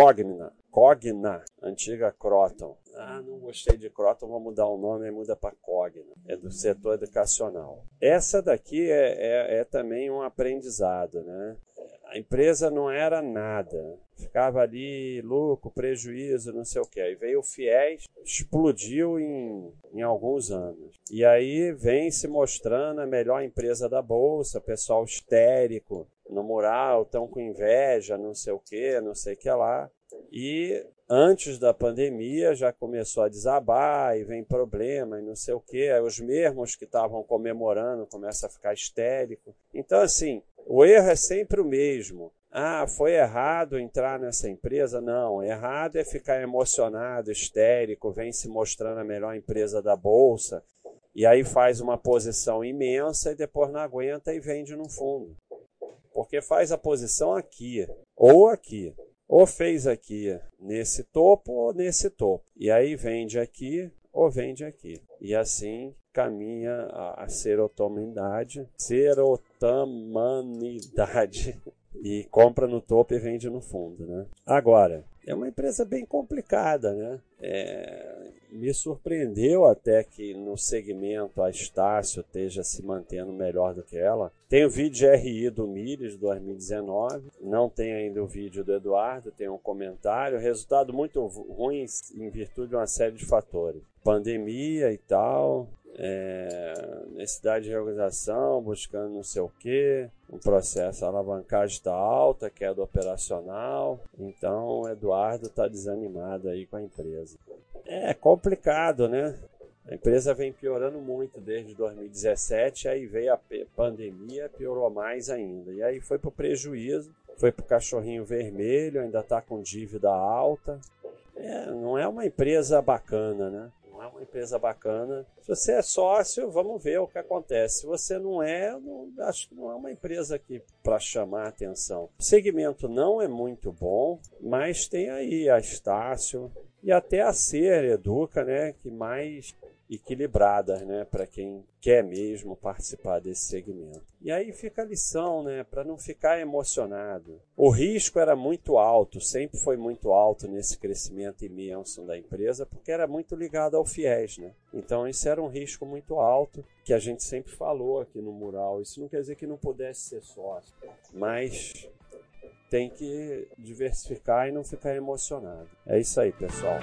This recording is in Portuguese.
Cogna, Cogna, antiga Croton. Ah, não gostei de Croton, vou mudar o nome e muda para Cogna. É do setor educacional. Essa daqui é, é, é também um aprendizado, né? A empresa não era nada. Ficava ali lucro, prejuízo, não sei o que. Aí veio o FIES, explodiu em, em alguns anos. E aí vem se mostrando a melhor empresa da Bolsa, pessoal histérico no mural, estão com inveja, não sei o que, não sei o que lá. E antes da pandemia já começou a desabar e vem problema e não sei o que. Os mesmos que estavam comemorando começam a ficar histérico. Então, assim, o erro é sempre o mesmo. Ah, foi errado entrar nessa empresa? Não, errado é ficar emocionado, histérico, vem se mostrando a melhor empresa da bolsa, e aí faz uma posição imensa e depois não aguenta e vende no fundo. Porque faz a posição aqui, ou aqui. Ou fez aqui nesse topo ou nesse topo. E aí vende aqui ou vende aqui. E assim caminha a, serotomanidade, serotamanidade e compra no topo e vende no fundo, né? Agora, é uma empresa bem complicada, né? É, me surpreendeu até que no segmento a Estácio esteja se mantendo melhor do que ela. Tem o vídeo de RI do Mires 2019, não tem ainda o vídeo do Eduardo, tem um comentário. Resultado muito ruim em virtude de uma série de fatores. Pandemia e tal, é, necessidade de reorganização, buscando não sei o que, um processo, a alavancagem está alta, queda operacional, então o Eduardo está desanimado aí com a empresa. É complicado, né? A empresa vem piorando muito desde 2017, aí veio a pandemia, piorou mais ainda. E aí foi para o prejuízo, foi para o cachorrinho vermelho, ainda está com dívida alta. É, não é uma empresa bacana, né? Uma empresa bacana. Se você é sócio, vamos ver o que acontece. Se você não é, não, acho que não é uma empresa aqui para chamar atenção. O segmento não é muito bom, mas tem aí a Estácio e até a Ser Educa, né, que mais equilibradas, né, para quem quer mesmo participar desse segmento. E aí fica a lição, né, para não ficar emocionado. O risco era muito alto, sempre foi muito alto nesse crescimento imenso da empresa, porque era muito ligado ao FIES, né? Então isso era um risco muito alto que a gente sempre falou aqui no mural. Isso não quer dizer que não pudesse ser sócio, mas tem que diversificar e não ficar emocionado. É isso aí, pessoal.